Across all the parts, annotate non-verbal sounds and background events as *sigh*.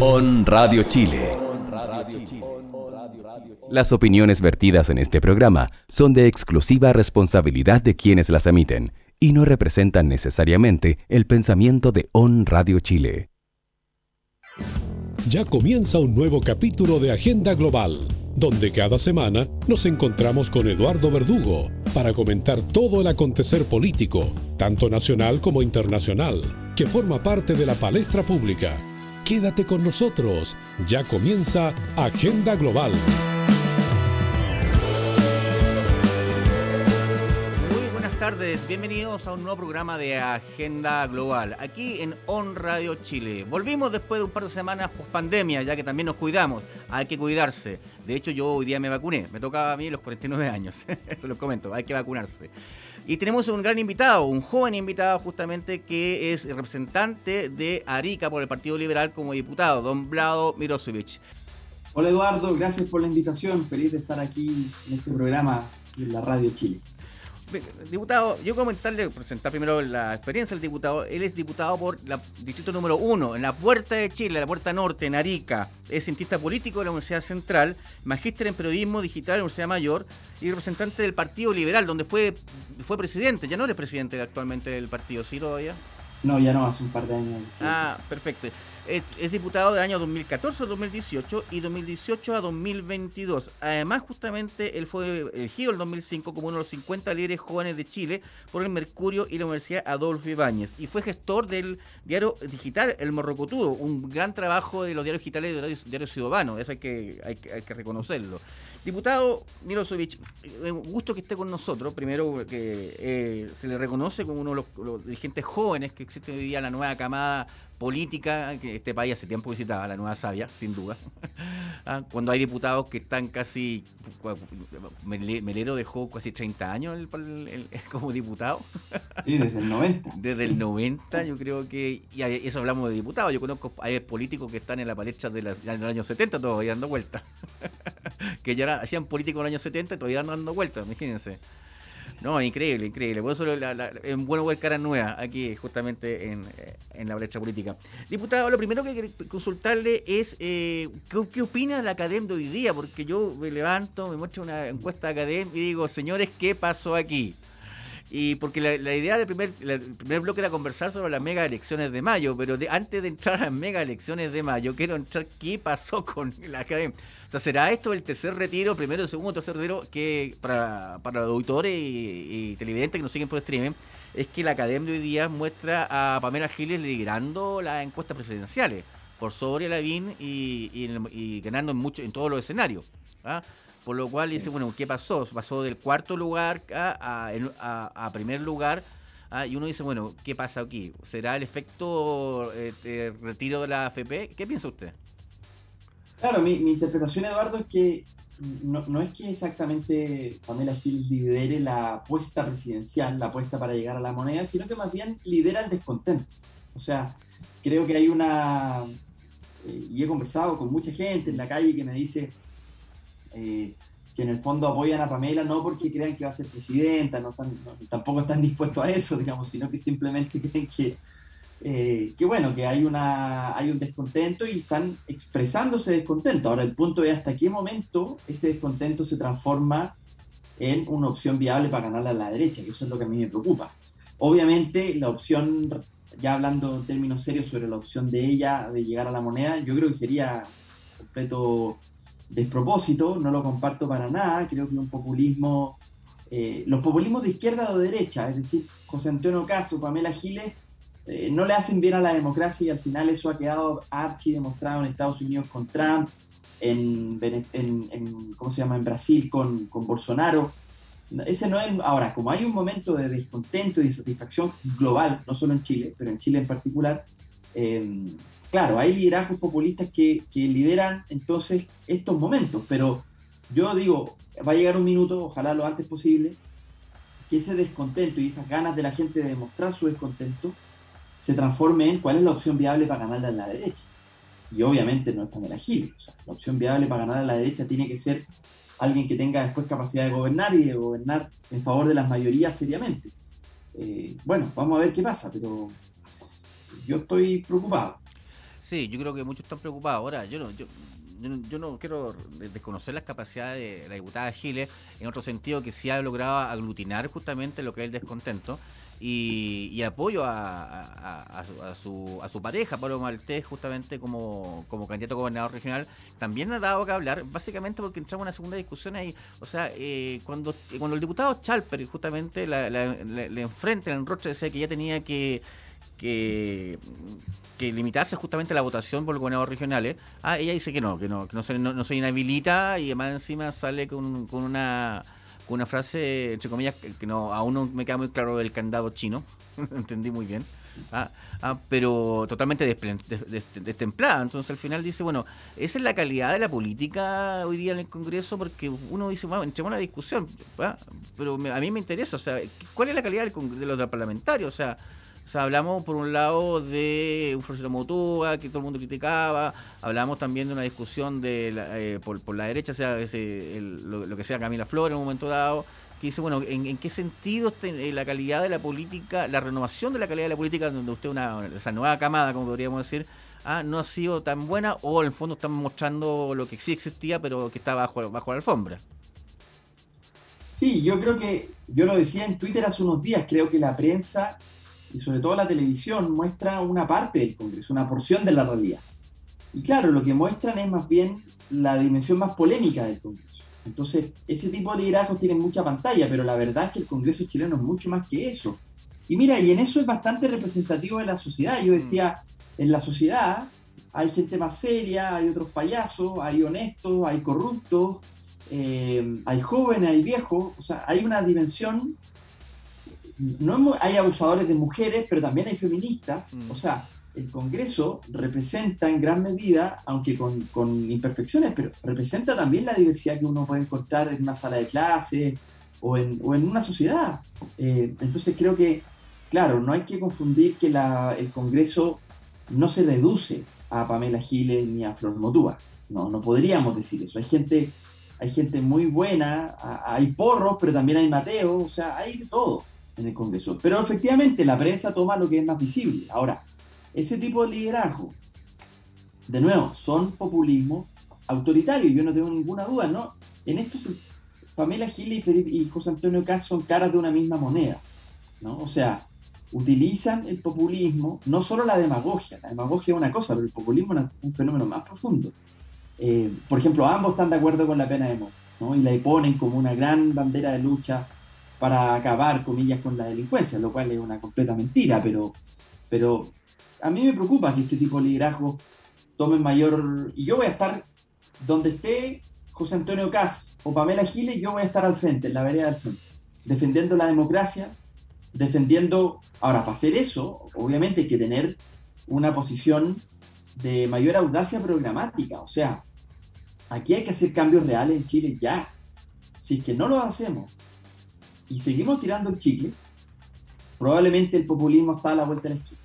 On Radio Chile. Las opiniones vertidas en este programa son de exclusiva responsabilidad de quienes las emiten y no representan necesariamente el pensamiento de On Radio Chile. Ya comienza un nuevo capítulo de Agenda Global, donde cada semana nos encontramos con Eduardo Verdugo para comentar todo el acontecer político, tanto nacional como internacional, que forma parte de la palestra pública. Quédate con nosotros, ya comienza Agenda Global. Muy buenas tardes, bienvenidos a un nuevo programa de Agenda Global, aquí en On Radio Chile. Volvimos después de un par de semanas post pandemia, ya que también nos cuidamos, hay que cuidarse. De hecho, yo hoy día me vacuné, me tocaba a mí los 49 años, *laughs* eso lo comento, hay que vacunarse. Y tenemos un gran invitado, un joven invitado justamente que es representante de Arica por el Partido Liberal como diputado, don Vlado Mirosevic. Hola Eduardo, gracias por la invitación, feliz de estar aquí en este programa en la Radio Chile. Diputado, yo comentarle, presentar primero la experiencia del diputado. Él es diputado por el distrito número uno, en la Puerta de Chile, la Puerta Norte, en Arica. Es cientista político de la Universidad Central, magíster en periodismo digital de la Universidad Mayor y representante del Partido Liberal, donde fue, fue presidente. Ya no eres presidente actualmente del partido, ¿sí todavía? No, ya no, hace un par de años. Ah, perfecto. Es, diputado del año 2014 a 2018 y 2018 a 2022. Además, justamente, él fue elegido en 2005 como uno de los 50 líderes jóvenes de Chile por el Mercurio y la Universidad Adolfo Ibáñez. Y fue gestor del diario digital El Morrocotudo, un gran trabajo de los diarios digitales de los diarios ciudadanos. Eso hay que, hay, que reconocerlo. Diputado Milosevic, un gusto que esté con nosotros. Primero, que eh, se le reconoce como uno de los, dirigentes jóvenes que existe hoy día, la nueva camada política que este país hace tiempo visitaba, la nueva sabia, sin duda. *laughs* Ah, cuando hay diputados que están casi. Melero dejó casi 30 años *laughs* como diputado. Sí, desde el 90. *laughs* Desde el 90, yo creo que. Y eso hablamos de diputados. Yo conozco hay políticos que están en la palestra de los años 70 todavía dando vueltas. que ya hacían políticos en los años 70 y todavía dando vueltas, imagínense. No, increíble, increíble. Por eso es bueno ver caras nuevas aquí, justamente en, la brecha política. Diputado, lo primero que quiero consultarle es eh, ¿qué, opina la academia de hoy día? Porque yo me levanto, me muestro una encuesta de academia y digo, señores, ¿qué pasó aquí? Y porque la, idea del primer, primer bloque era conversar sobre las mega elecciones de mayo, pero antes de entrar a las mega elecciones de mayo, quiero entrar qué pasó con la academia. O sea, ¿será esto el tercer retiro, primero, segundo, tercer retiro, que para, para los auditores y, televidentes que nos siguen por streaming, es que la academia de hoy día muestra a Pamela Giles liderando las encuestas presidenciales por sobre Lavín y, y, ganando en, mucho, en todos los escenarios. ¿ah? Por lo cual dice, bueno, ¿qué pasó? Pasó del cuarto lugar a, a, primer lugar. ¿ah? Y uno dice, bueno, ¿qué pasa aquí? ¿Será el efecto eh, retiro de la AFP? ¿Qué piensa usted? Claro, mi, interpretación, Eduardo, es que no, es que exactamente Pamela Giles lidere la apuesta presidencial, la apuesta para llegar a la moneda, sino que más bien lidera el descontento. O sea, creo que hay una... Eh, y he conversado con mucha gente en la calle que me dice eh, que en el fondo apoyan a Pamela no porque crean que va a ser presidenta, no, tampoco están *laughs* dispuestos a eso, digamos, sino que simplemente *laughs* creen que eh, que bueno, que hay, una, hay un descontento y están expresándose descontento. Ahora, el punto es hasta qué momento ese descontento se transforma en una opción viable para ganarle a la derecha, que eso es lo que a mí me preocupa. Obviamente, la opción, ya hablando en términos serios sobre la opción de ella de llegar a la moneda, yo creo que sería completo despropósito, no lo comparto para nada, creo que un populismo, eh, los populismos de izquierda o de derecha, es decir, José Antonio Caso, Pamela Giles, eh, no le hacen bien a la democracia y al final eso ha quedado archi demostrado en Estados Unidos con Trump, en, en, ¿cómo se llama? en Brasil con, con, Bolsonaro. Ese no es, ahora, como hay un momento de descontento y de satisfacción global, no solo en Chile, pero en Chile en particular, eh, claro, hay liderazgos populistas que, que lideran entonces estos momentos, pero yo digo, va a llegar un minuto, ojalá lo antes posible, que ese descontento y esas ganas de la gente de demostrar su descontento se transforme en cuál es la opción viable para ganarle a la derecha. Y obviamente no es Pamela Gil. O sea, la opción viable para ganar a la derecha tiene que ser alguien que tenga después capacidad de gobernar y de gobernar en favor de las mayorías seriamente. Eh, bueno, vamos a ver qué pasa, pero yo estoy preocupado. Sí, yo creo que muchos están preocupados. Ahora, yo no, yo, yo, no quiero desconocer las capacidades de la diputada Giles, en otro sentido que sí ha logrado aglutinar justamente lo que es el descontento. Y, apoyo a, su, a, su, pareja, Pablo Maltés, justamente como, como candidato a gobernador regional, también ha dado que hablar, básicamente porque entramos en una segunda discusión ahí. O sea, eh, cuando, cuando el diputado Chalper justamente le enfrenta en el roche decía que ya tenía que que, que limitarse justamente a la votación por los gobernadores regionales, ah, ella dice que no, que no, que no, se inhabilita y además encima sale con, con una con una frase, entre comillas, que no, aún no me queda muy claro del candado chino, *laughs* entendí muy bien. Ah, ah, pero totalmente destemplada. Entonces al final dice, bueno, esa es la calidad de la política hoy día en el Congreso, porque uno dice, bueno, entremos a una discusión, pero a mí me interesa, o sea, ¿cuál es la calidad de los parlamentarios? O sea, o sea, hablamos por un lado de un Francisco Motúa, que todo el mundo criticaba, hablamos también de una discusión de eh, por, la derecha, sea lo, que sea Camila Flores en un momento dado, que dice, bueno, ¿en, qué sentido eh, la calidad de la política, la renovación de la calidad de la política, donde usted, una esa nueva camada, como podríamos decir, ah, no ha sido tan buena, o en el fondo están mostrando lo que sí existía, pero que está bajo, bajo la alfombra? Sí, yo creo que, yo lo decía en Twitter hace unos días, creo que la prensa y sobre todo la televisión muestra una parte del Congreso, una porción de la realidad. Y claro, lo que muestran es más bien la dimensión más polémica del Congreso. Entonces, ese tipo de liderazgos tienen mucha pantalla, pero la verdad es que el Congreso chileno es mucho más que eso. Y mira, y en eso es bastante representativo de la sociedad. Yo decía, en la sociedad hay gente más seria, hay otros payasos, hay honestos, hay corruptos, eh, hay jóvenes, hay viejos, o sea, hay una dimensión no hay abusadores de mujeres, pero también hay feministas. Mm. O sea, el Congreso representa en gran medida, aunque con, imperfecciones, pero representa también la diversidad que uno puede encontrar en una sala de clase o en, una sociedad. Eh, entonces creo que, claro, no hay que confundir que el Congreso no se reduce a Pamela Giles ni a Flor Motúa. No, no podríamos decir eso. Hay gente, hay gente muy buena, hay porros, pero también hay Mateo, o sea, hay todo en el Congreso. Pero efectivamente la prensa toma lo que es más visible. Ahora, ese tipo de liderazgo, de nuevo, son populismo autoritario, yo no tengo ninguna duda, ¿no? En esto, Pamela Gil y, José Antonio Caz son caras de una misma moneda, ¿no? O sea, utilizan el populismo, no solo la demagogia, la demagogia es una cosa, pero el populismo es un fenómeno más profundo. Eh, por ejemplo, ambos están de acuerdo con la pena de muerte, ¿no? Y la ponen como una gran bandera de lucha para acabar, comillas, con la delincuencia, lo cual es una completa mentira, pero, pero a mí me preocupa que este tipo de liderazgo tome mayor... Y yo voy a estar donde esté José Antonio Cas o Pamela Giles, yo voy a estar al frente, en la vereda del frente, defendiendo la democracia, defendiendo... Ahora, para hacer eso, obviamente hay que tener una posición de mayor audacia programática, o sea, aquí hay que hacer cambios reales en Chile ya. Si es que no lo hacemos, y seguimos tirando el chicle, probablemente el populismo está a la vuelta de la esquina.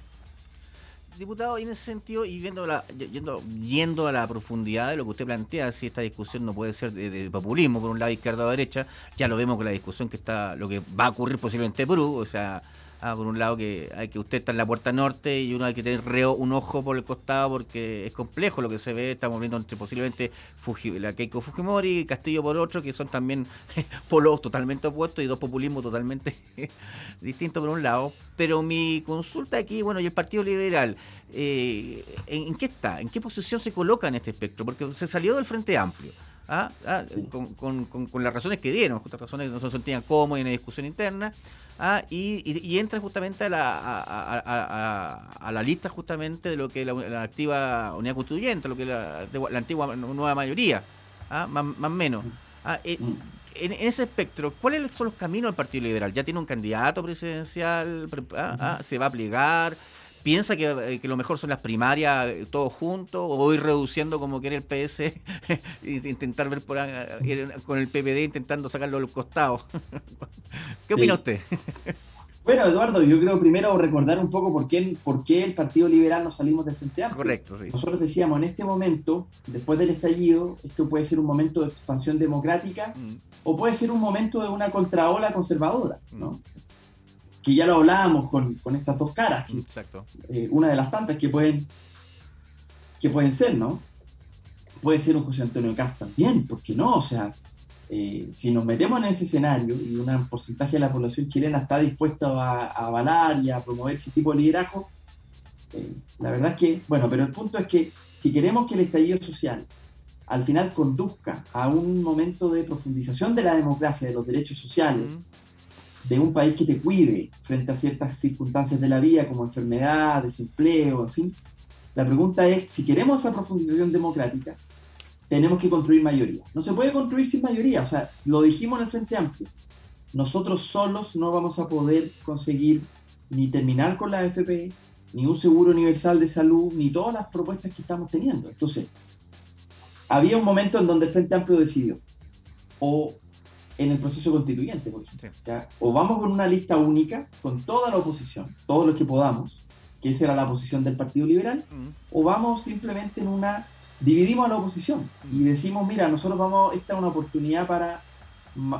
Diputado, y en ese sentido, y viendo la, yendo, yendo a la profundidad de lo que usted plantea, si esta discusión no puede ser de, populismo, por un lado izquierda o derecha, ya lo vemos con la discusión que está, lo que va a ocurrir posiblemente en Perú, o sea, Ah, por un lado que hay que usted está en la puerta norte y uno hay que tener reo, un ojo por el costado porque es complejo lo que se ve. Estamos viendo entre posiblemente la Keiko Fujimori y Castillo por otro, que son también *laughs* polos totalmente opuestos y dos populismos totalmente *laughs* distintos por un lado. Pero mi consulta aquí, bueno, y el Partido Liberal, eh, ¿en, qué está? ¿En qué posición se coloca en este espectro? Porque se salió del Frente Amplio. ¿Ah? Ah, con, las razones que dieron, con las razones que no se sentían cómodos en la discusión interna. Ah, y, entra justamente a la, a, la lista justamente de lo que la, la activa unidad constituyente, lo que la, la antigua nueva mayoría, ¿ah? más o menos. Ah, eh, mm. en, ese espectro, ¿cuáles son los caminos del Partido Liberal? ¿Ya tiene un candidato presidencial? ¿Se va a plegar? Piensa que, que, lo mejor son las primarias eh, todos juntos o voy reduciendo como quiere el PS *laughs* intentar ver por con el PPD intentando sacarlo a los costados. *laughs* ¿Qué opina usted? *laughs* Bueno, Eduardo, yo creo primero recordar un poco por qué, por qué el Partido Liberal nos salimos del Frente Amplio. Correcto, sí. Nosotros decíamos, en este momento, después del estallido, esto puede ser un momento de expansión democrática mm. o puede ser un momento de una contraola conservadora, ¿no? Mm que ya lo hablábamos con, con estas dos caras. Exacto. Eh, una de las tantas que pueden que pueden ser, ¿no? Puede ser un José Antonio Cast también, ¿por qué no? O sea, eh, si nos metemos en ese escenario y un porcentaje de la población chilena está dispuesto a, avalar y a promover ese tipo de liderazgo, eh, la verdad es que, bueno, pero el punto es que si queremos que el estallido social al final conduzca a un momento de profundización de la democracia, de los derechos sociales, de un país que te cuide frente a ciertas circunstancias de la vida como enfermedad, desempleo, en fin, la pregunta es, si queremos esa profundización democrática, tenemos que construir mayoría. No se puede construir sin mayoría, o sea, lo dijimos en el Frente Amplio. Nosotros solos no vamos a poder conseguir ni terminar con la AFP, ni un seguro universal de salud, ni todas las propuestas que estamos teniendo. Entonces, había un momento en donde el Frente Amplio decidió, o en el proceso constituyente, por ejemplo, o vamos con una lista única, con toda la oposición, todo lo que podamos, que esa era la posición del Partido Liberal, o vamos simplemente en una dividimos a la oposición y decimos, mira, nosotros vamos, esta es una oportunidad para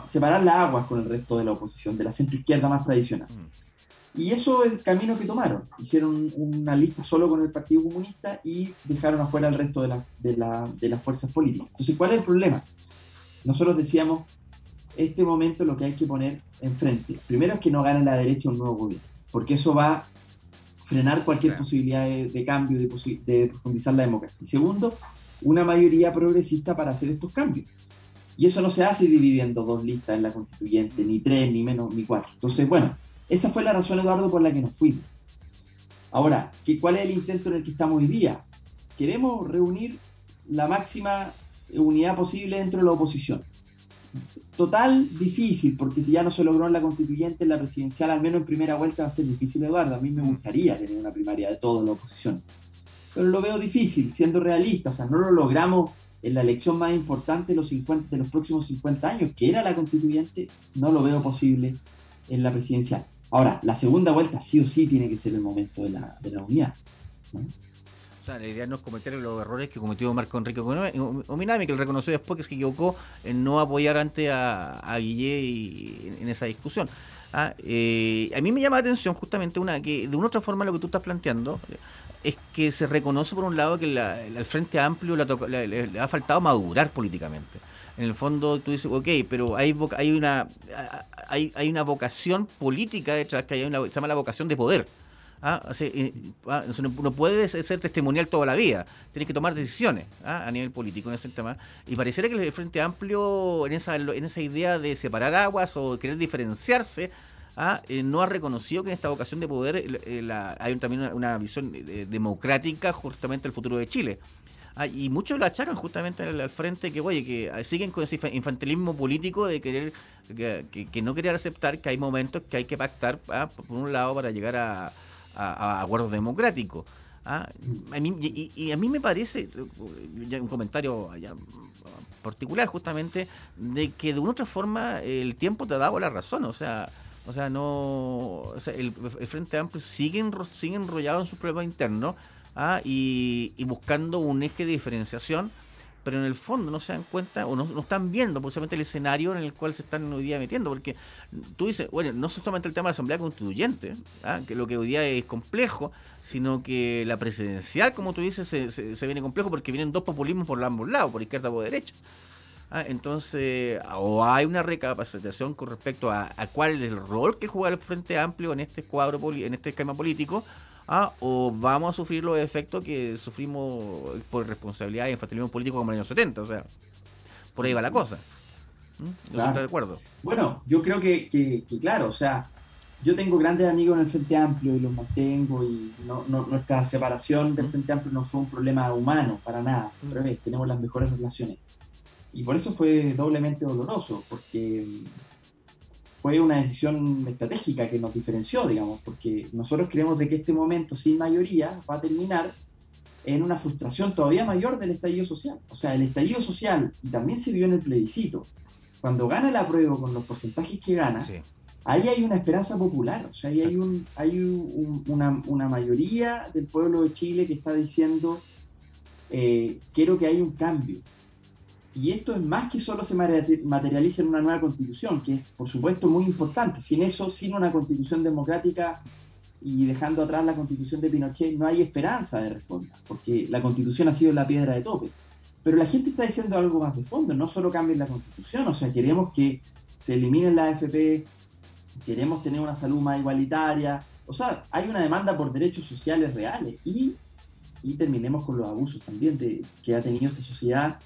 separar las aguas con el resto de la oposición, de la centro izquierda más tradicional. Y eso es el camino que tomaron. Hicieron una lista solo con el Partido Comunista y dejaron afuera el resto de, de, de las fuerzas políticas. Entonces, ¿cuál es el problema? Nosotros decíamos, este momento lo que hay que poner enfrente, primero es que no gane la derecha un nuevo gobierno, porque eso va a frenar cualquier posibilidad de, cambio, de, de profundizar la democracia. Y segundo, una mayoría progresista para hacer estos cambios. Y eso no se hace dividiendo dos listas en la constituyente, ni tres, ni menos, ni cuatro. Entonces, bueno, esa fue la razón, Eduardo, por la que nos fuimos. Ahora, ¿cuál es el intento en el que estamos hoy día? Queremos reunir la máxima unidad posible dentro de la oposición. Total difícil, porque si ya no se logró en la constituyente, en la presidencial, al menos en primera vuelta va a ser difícil, Eduardo. A mí me gustaría tener una primaria de toda la oposición pero lo veo difícil, siendo realista. O sea, no lo logramos en la elección más importante de los, 50, de los próximos 50 años, que era la constituyente, no lo veo posible en la presidencial. Ahora, la segunda vuelta sí o sí tiene que ser el momento de la, de la unidad. O sea, la idea no es cometer los errores que cometió Marco Enrique Ominami, que él reconoció después que se equivocó en no apoyar ante a, a Guille en, esa discusión. Ah, eh, a mí me llama la atención justamente una que de una otra forma lo que tú estás planteando es que se reconoce por un lado que el Frente Amplio le, ha faltado madurar políticamente. En el fondo tú dices, ok, pero hay, hay, una, hay, hay una vocación política detrás, que hay una, se llama la vocación de poder. ¿Ah? Eh, ah no, puede ser testimonial toda la vida, tienes que tomar decisiones ¿ah? a nivel político en ese tema. Y pareciera que el Frente Amplio, en esa, en esa idea de separar aguas o querer diferenciarse, ¿ah? Eh, no ha reconocido que en esta vocación de poder hay también una, visión eh, democrática justamente del futuro de Chile. Ah, y muchos la achacan justamente al, frente que, oye, que siguen con ese infantilismo político de querer, que, no querer aceptar que hay momentos que hay que pactar, ¿ah? por un lado, para llegar a, acuerdos democráticos. y, a mí me parece, un comentario particular justamente, de que de una otra forma el tiempo te ha dado la razón. O sea, o sea, no. el, Frente Amplio sigue, sigue enrollado en sus problemas internos ¿ah? y, buscando un eje de diferenciación, pero en el fondo no se dan cuenta o no, están viendo precisamente el escenario en el cual se están hoy día metiendo. Porque tú dices, bueno, no solamente el tema de la Asamblea Constituyente, ¿ah? que lo que hoy día es complejo, sino que la presidencial, como tú dices, se, se viene complejo porque vienen dos populismos por ambos lados, por izquierda o por derecha. Ah, entonces, o hay una recapacitación con respecto a, cuál es el rol que juega el Frente Amplio en este cuadro, en este esquema político, ah, o vamos a sufrir los efectos que sufrimos por responsabilidad y infantilismo político como en los años 70. O sea, por ahí va la cosa. ¿Mm? ¿No de acuerdo? Bueno, yo creo que, claro, o sea, yo tengo grandes amigos en el Frente Amplio y los mantengo y no, nuestra separación del Frente Amplio no fue un problema humano para nada. Al revés, tenemos las mejores relaciones. Y por eso fue doblemente doloroso, porque fue una decisión estratégica que nos diferenció, digamos, porque nosotros creemos de que este momento sin mayoría va a terminar en una frustración todavía mayor del estallido social. O sea, el estallido social, y también se vio en el plebiscito, cuando gana el apruebo con los porcentajes que gana, ahí hay una esperanza popular, o sea, ahí hay, un, hay una, una, mayoría del pueblo de Chile que está diciendo, eh, quiero que haya un cambio, y esto es más que solo se materializa en una nueva constitución, que es por supuesto muy importante. Sin eso, sin una constitución democrática, y dejando atrás la constitución de Pinochet, no hay esperanza de reforma, porque la constitución ha sido la piedra de tope. Pero la gente está diciendo algo más de fondo, no solo cambien la constitución, o sea, queremos que se eliminen la AFP, queremos tener una salud más igualitaria, o sea, hay una demanda por derechos sociales reales y, y terminemos con los abusos también que ha tenido esta sociedad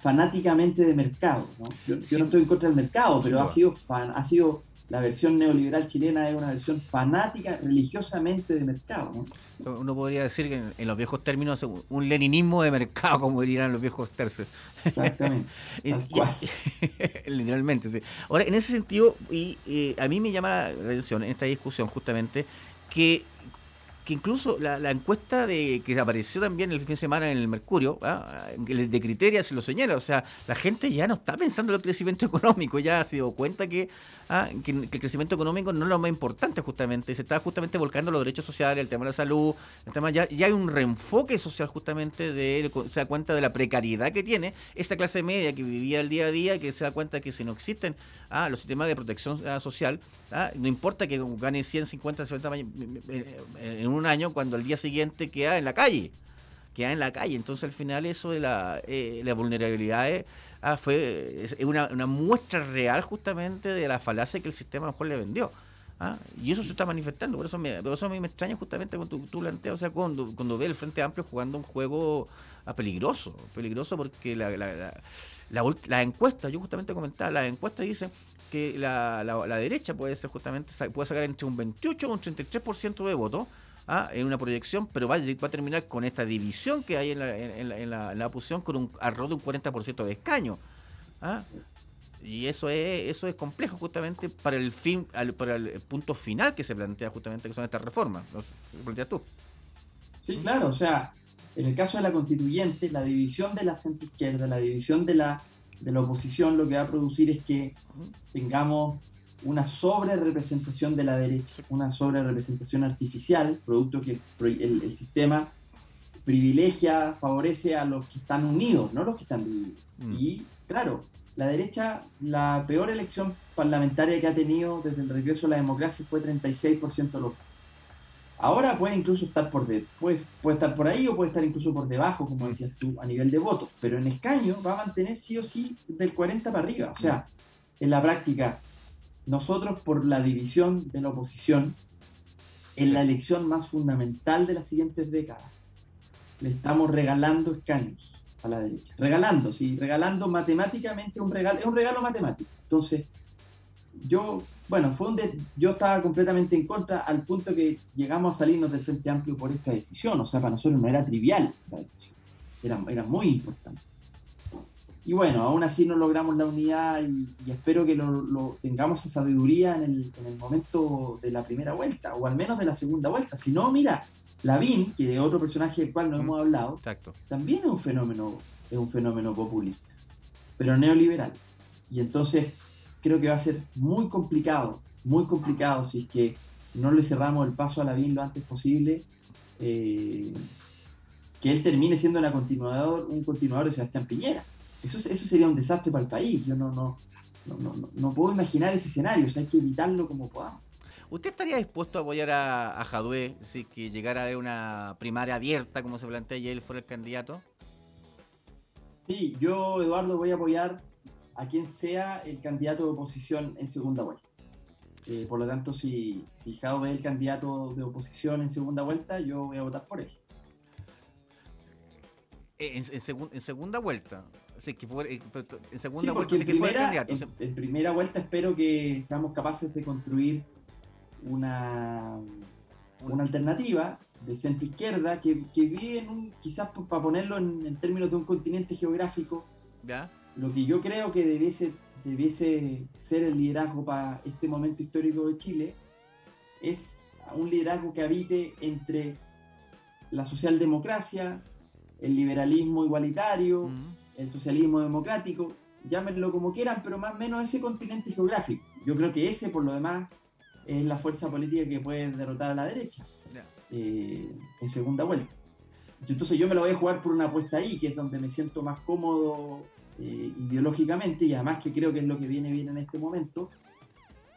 fanáticamente de mercado. ¿no? Yo, yo no estoy en contra del mercado, pero ha sido, fan, ha sido la versión neoliberal chilena es una versión fanática religiosamente de mercado. ¿no? Uno podría decir que en, los viejos términos un leninismo de mercado, *laughs* como dirían los viejos tercios. Exactamente. *laughs* *laughs* literalmente, sí. Ahora, en ese sentido, y, eh, a mí me llama la atención en esta discusión justamente que que incluso la, encuesta de que apareció también el fin de semana en el Mercurio, ¿ah? de Criteria se lo señala, o sea, la gente ya no está pensando en el crecimiento *laughs* económico, ya se dio cuenta que, ¿ah? que, el crecimiento económico no es lo más importante justamente, se está justamente volcando los derechos sociales, el tema de la salud, el tema ya, ya hay un reenfoque social justamente de, se da cuenta de la precariedad que tiene esta clase media que vivía el día a día, que se da cuenta que si no existen ¿ah? los sistemas de protección social, no importa que gane 150, 60 en un un año cuando al día siguiente queda en la calle. Queda en la calle. Entonces al final eso de la, eh, la vulnerabilidad es, ah, fue es una, muestra real justamente de la falacia que el sistema mejor le vendió. ¿ah? Y eso se está manifestando, por eso, me, por eso a mí me extraña justamente cuando tú, planteas, o sea, cuando, cuando ve el Frente Amplio jugando un juego ah, peligroso, peligroso porque la, la, la, encuesta, yo justamente comentaba, las encuestas dicen que la, la, derecha puede ser justamente, puede sacar entre un 28 o un 33% de votos, ¿ah? en una proyección, pero va, va, a terminar con esta división que hay en la, en, la, en la, oposición con un arroz de un 40% de escaño. ¿ah? Y eso es, eso es complejo justamente para el fin, para el punto final que se plantea justamente que son estas reformas. ¿Lo planteas tú? Sí, claro, o sea, en el caso de la constituyente, la división de la centro izquierda, la división de la, de la oposición, lo que va a producir es que tengamos una sobre representación de la derecha, una sobre representación artificial, producto que el, sistema privilegia, favorece a los que están unidos, no los que están divididos. Mm. Y claro, la derecha, la peor elección parlamentaria que ha tenido desde el regreso a la democracia fue 36% local. Ahora puede incluso estar por de, puede, puede estar por ahí o puede estar incluso por debajo, como decías tú, a nivel de votos, pero en escaño va a mantener sí o sí del 40 para arriba. O sea, en la práctica, nosotros por la división de la oposición, en la elección más fundamental de las siguientes décadas, le estamos regalando escaños a la derecha. Regalando, sí, regalando matemáticamente un regalo, es un regalo matemático. Entonces, yo, bueno, fue un yo estaba completamente en contra al punto que llegamos a salirnos del Frente Amplio por esta decisión. O sea, para nosotros no era trivial esta decisión, era, era muy importante. Y bueno, aún así no logramos la unidad y, espero que lo, tengamos esa sabiduría en el, en el, momento de la primera vuelta, o al menos de la segunda vuelta. Si no, mira, Lavín, que es otro personaje del cual no hemos hablado, también es un fenómeno, es un fenómeno populista, pero neoliberal. Y entonces creo que va a ser muy complicado, muy complicado si es que no le cerramos el paso a Lavín lo antes posible. Eh, que él termine siendo una continuador, un continuador de Sebastián Piñera. Eso, eso sería un desastre para el país. Yo no, no, no, no, puedo imaginar ese escenario. O sea, hay que evitarlo como podamos. ¿Usted estaría dispuesto a apoyar a, a Jadwe si que llegara a haber una primaria abierta, como se plantea, y él fuera el candidato? Sí, yo, Eduardo, voy a apoyar a quien sea el candidato de oposición en segunda vuelta. Eh, por lo tanto, si, si Jadwe es el candidato de oposición en segunda vuelta, yo voy a votar por él. En, en segunda vuelta. Eh, en segunda vuelta, en, primera, en, primera vuelta espero que seamos capaces de construir una, una alternativa de centro izquierda que, que vive en un, quizás para ponerlo en, términos de un continente geográfico, lo que yo creo que debiese, debiese ser el liderazgo para este momento histórico de Chile es un liderazgo que habite entre la socialdemocracia, el liberalismo igualitario, el socialismo democrático, llámenlo como quieran, pero más o menos ese continente geográfico. Yo creo que ese, por lo demás, es la fuerza política que puede derrotar a la derecha eh, en segunda vuelta. Entonces yo me lo voy a jugar por una apuesta ahí, que es donde me siento más cómodo eh, ideológicamente y además que creo que es lo que viene bien en este momento.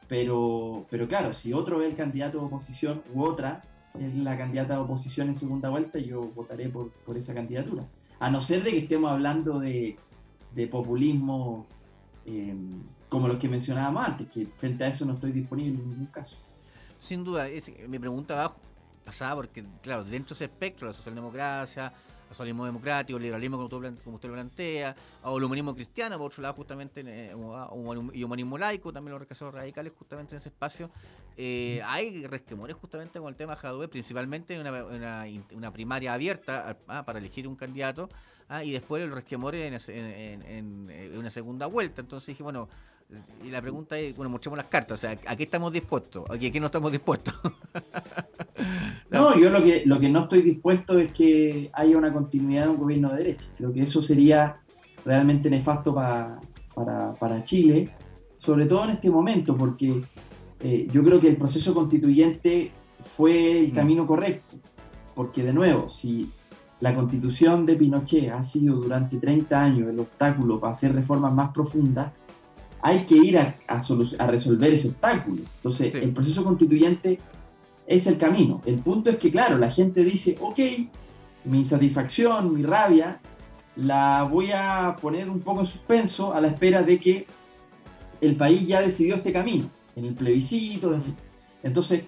pero, pero claro, si otro ve el candidato de oposición u otra es la candidata de oposición en segunda vuelta, yo votaré por, por esa candidatura. A no ser de que estemos hablando de, de populismo eh, como los que mencionábamos antes, que frente a eso no estoy disponible en ningún caso. Sin duda, es, mi pregunta va pasada porque, claro, dentro de ese espectro, la socialdemocracia, socialismo democrático, el liberalismo como, usted lo plantea, o el humanismo cristiano, por otro lado, justamente, eh, y humanismo laico, también los recasados radicales, justamente en ese espacio. Eh, hay resquemores justamente con el tema Jadwe, principalmente en una, una, primaria abierta ah, para elegir un candidato, ah, y después el resquemor en, en, una segunda vuelta. Entonces dije, bueno, y la pregunta es, bueno, mostremos las cartas, o sea, ¿a qué estamos dispuestos? ¿A qué no estamos dispuestos? *laughs* no, yo lo que, lo que no estoy dispuesto es que haya una continuidad de un gobierno de derecha. Creo que eso sería realmente nefasto para, para, Chile, sobre todo en este momento, porque eh, yo creo que el proceso constituyente fue el mm. camino correcto, porque de nuevo, si la constitución de Pinochet ha sido durante 30 años el obstáculo para hacer reformas más profundas, hay que ir a, a, resolver ese obstáculo. Entonces, el proceso constituyente es el camino. El punto es que, claro, la gente dice, ok, mi insatisfacción, mi rabia, la voy a poner un poco en suspenso a la espera de que el país ya decidió este camino, en el plebiscito, en fin. Entonces,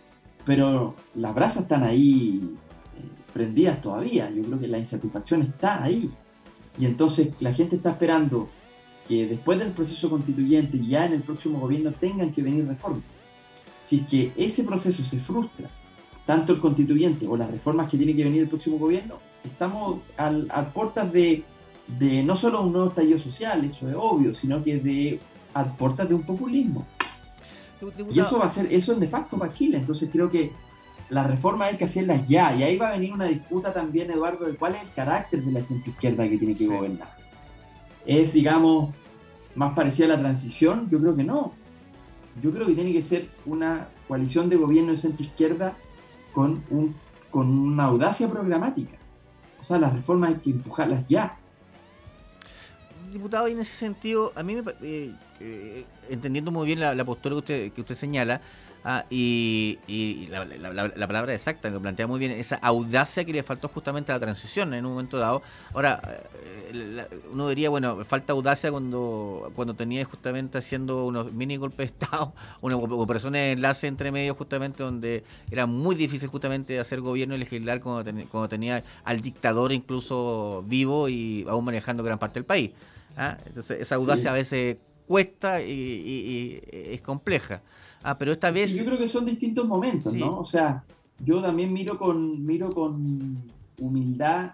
pero las brasas están ahí eh, prendidas todavía. Yo creo que la insatisfacción está ahí. Y entonces la gente está esperando que después del proceso constituyente, ya en el próximo gobierno, tengan que venir reformas. Si es que ese proceso se frustra, tanto el constituyente o las reformas que tiene que venir el próximo gobierno, estamos al, a puertas de, de, no solo un nuevo estallido social, eso es obvio, sino que de a puertas de un populismo. Y eso va a ser, eso es nefasto para Chile. Entonces creo que las reformas hay que hacerlas ya. Y ahí va a venir una disputa también, Eduardo, de cuál es el carácter de la centroizquierda que tiene que gobernar es, digamos, más parecida a la transición? Yo creo que no. Yo creo que tiene que ser una coalición de gobierno de centro-izquierda con, un, con una audacia programática. O sea, las reformas hay que empujarlas ya. Diputado, y en ese sentido, a mí, me, eh, eh, entendiendo muy bien la, la postura que usted, que usted señala, Ah, y, la, palabra exacta, lo plantea muy bien, esa audacia que le faltó justamente a la transición en un momento dado. Ahora, eh, uno diría, bueno, falta audacia cuando, cuando tenía justamente haciendo unos mini golpes de Estado, *laughs* una operación de enlace entre medios justamente donde era muy difícil justamente hacer gobierno y legislar cuando, cuando tenía al dictador incluso vivo y aún manejando gran parte del país. ¿ah? Entonces, esa audacia a veces cuesta y es compleja. Ah, pero esta vez... Yo creo que son distintos momentos, ¿no? O sea, yo también miro con, miro con humildad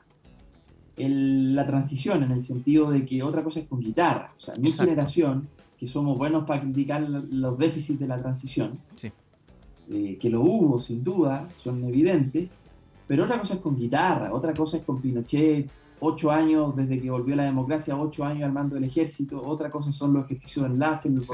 la transición, en el sentido de que otra cosa es con guitarra. O sea, mi generación, que somos buenos para criticar los déficits de la transición, eh, que lo hubo sin duda, son evidentes, pero otra cosa es con guitarra, otra cosa es con Pinochet, ocho años desde que volvió la democracia, ocho años al mando del ejército, otra cosa son los ejercicios de enlace, el sí.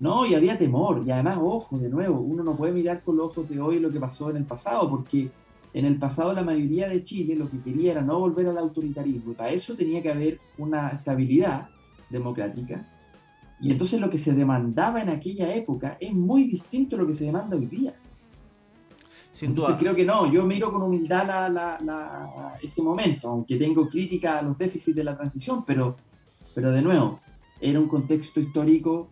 No, y había temor. Y además, ojo, de nuevo, uno no puede mirar con los ojos de hoy lo que pasó en el pasado, porque en el pasado la mayoría de Chile lo que quería era no volver al autoritarismo. Y para eso tenía que haber una estabilidad democrática. Y entonces lo que se demandaba en aquella época es muy distinto a lo que se demanda hoy día. Sin entonces creo que no, yo miro con humildad ese momento, aunque tengo crítica a los déficits de la transición, pero, pero de nuevo, era un contexto histórico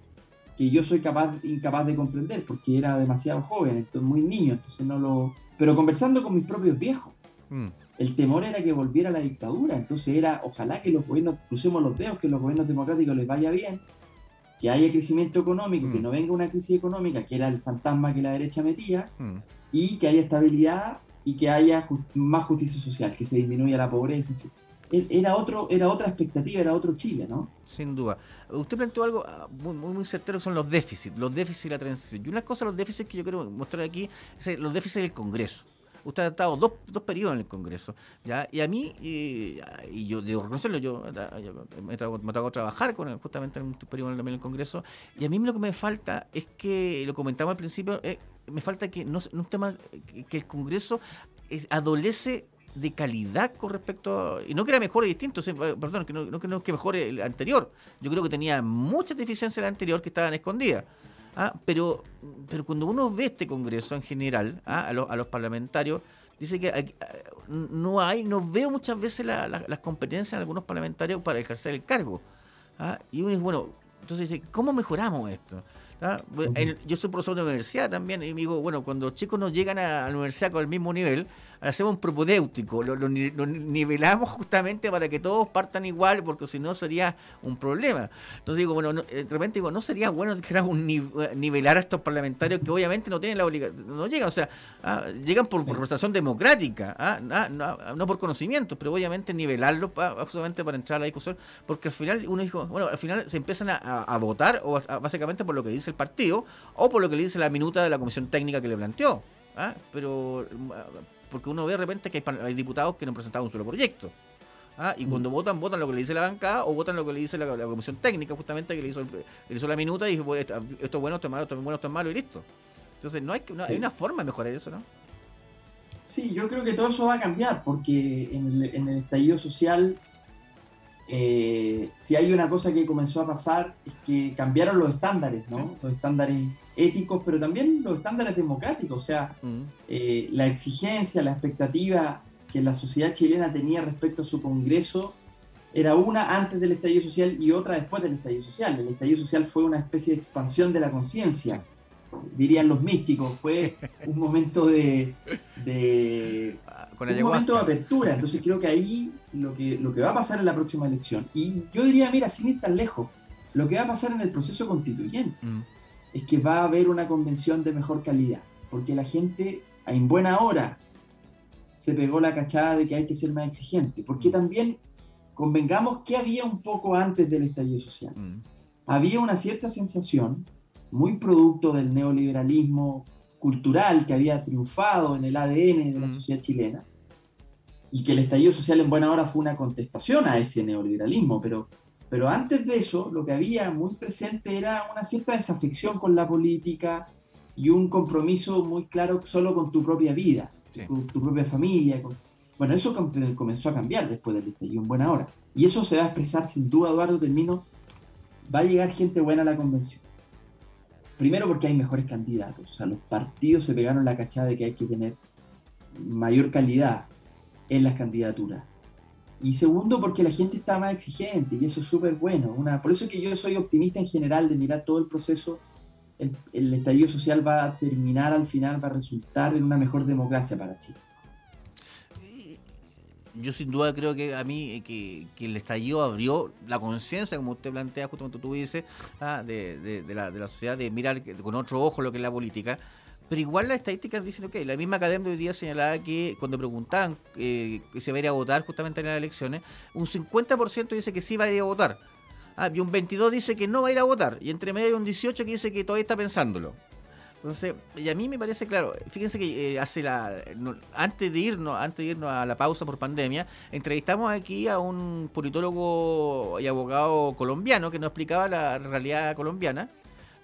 que yo soy capaz, incapaz de comprender porque era demasiado joven, entonces muy niño, entonces no lo... Pero conversando con mis propios viejos, mm. el temor era que volviera la dictadura, entonces era, ojalá que los gobiernos, crucemos los dedos, que los gobiernos democráticos les vaya bien, que haya crecimiento económico, que mm. no venga una crisis económica, que era el fantasma que la derecha metía, mm. y que haya estabilidad y que haya más justicia social, que se disminuya la pobreza, etc era otro era otra expectativa, era otro Chile, ¿no? Sin duda. Usted planteó algo ah, muy, muy, certero, son los déficits, los déficits y la transición. Y una cosa, los déficits que yo quiero mostrar aquí, es los déficits del Congreso. Usted ha estado dos, dos periodos en el Congreso, ¿ya? Y a mí, y, yo debo reconocerlo, yo, me, he tocado trabajar con justamente en un periodo también en el Congreso, y a mí lo que me falta es que, lo comentaba al principio, eh, me falta que no un tema que el Congreso adolece de calidad con respecto a, y no que era mejor y distinto, eh, perdón, que no, no que mejore el anterior. Yo creo que tenía muchas deficiencias el anterior que estaban escondidas. ¿Ah? pero, pero cuando uno ve este Congreso en general, ¿ah? a, los, a los parlamentarios, dice que no hay, no veo muchas veces las competencias de algunos parlamentarios para ejercer el cargo. ¿ah? Y uno dice, bueno, entonces dice, ¿cómo mejoramos esto? yo soy profesor de universidad también y me digo, bueno, cuando los chicos no llegan a la universidad con el mismo nivel, hacemos un propodéutico, lo, nivelamos justamente para que todos partan igual, porque si no sería un problema. Entonces digo, bueno, de repente digo, ¿no sería bueno que un nivelar a estos parlamentarios que obviamente no tienen la obligación, no llegan, o sea, ah, llegan por, representación democrática, ah, ah, no, por conocimiento, pero obviamente nivelarlos absolutamente para entrar a la discusión, porque al final uno dijo, bueno, al final se empiezan a, votar, o básicamente por lo que dice el partido, o por lo que le dice la minuta de la comisión técnica que le planteó. Pero porque uno ve de repente que hay, diputados que no han presentado un solo proyecto. ¿ah? Y cuando mm. votan, votan lo que le dice la bancada o votan lo que le dice la, comisión técnica, justamente que le hizo, le hizo la minuta y dijo, esto, es bueno, esto es malo, esto es bueno, esto es malo y listo. Entonces, no hay, hay una forma de mejorar eso, ¿no? Sí, yo creo que todo eso va a cambiar, porque en el, en el estallido social, eh, si hay una cosa que comenzó a pasar, es que cambiaron los estándares, ¿no? Los estándares éticos, pero también los estándares democráticos, o sea, mm. eh, la exigencia, la expectativa que la sociedad chilena tenía respecto a su Congreso era una antes del estallido social y otra después del estallido social. El estallido social fue una especie de expansión de la conciencia, dirían los místicos, fue *laughs* un momento de, un momento de apertura. Entonces creo que ahí lo que, lo que va a pasar en la próxima elección, y yo diría, mira, sin ir tan lejos, lo que va a pasar en el proceso constituyente. Mm es que va a haber una convención de mejor calidad, porque la gente en buena hora se pegó la cachada de que hay que ser más exigente, porque mm. también convengamos que había un poco antes del estallido social. Mm. Había una cierta sensación, muy producto del neoliberalismo cultural que había triunfado en el ADN de la mm. sociedad chilena, y que el estallido social en buena hora fue una contestación a ese neoliberalismo, pero pero antes de eso, lo que había muy presente era una cierta desafección con la política y un compromiso muy claro solo con tu propia vida, con tu propia familia. Bueno, eso comenzó a cambiar después del estallido en buena hora. Y eso se va a expresar sin duda, Eduardo, termino, va a llegar gente buena a la convención. Primero porque hay mejores candidatos, o sea, los partidos se pegaron la cachada de que hay que tener mayor calidad en las candidaturas. Y segundo, porque la gente está más exigente y eso es súper bueno. Una, por eso es que yo soy optimista en general de mirar todo el proceso. El, el, estallido social va a terminar al final, va a resultar en una mejor democracia para Chile. Yo sin duda creo que a mí que, que el estallido abrió la conciencia, como usted plantea, como tú dices, ah, de, de, la, de la sociedad, de mirar con otro ojo lo que es la política. Pero igual las estadísticas dicen, ok, la misma academia hoy día señalaba que cuando preguntaban eh, que se va a ir a votar justamente en las elecciones, un 50% dice que sí va a ir a votar. Ah, y un 22% dice que no va a ir a votar. Y entre medio hay un 18% que dice que todavía está pensándolo. Entonces, y a mí me parece claro, fíjense que eh, hace la antes de irnos, antes de irnos a la pausa por pandemia, entrevistamos aquí a un politólogo y abogado colombiano que nos explicaba la realidad colombiana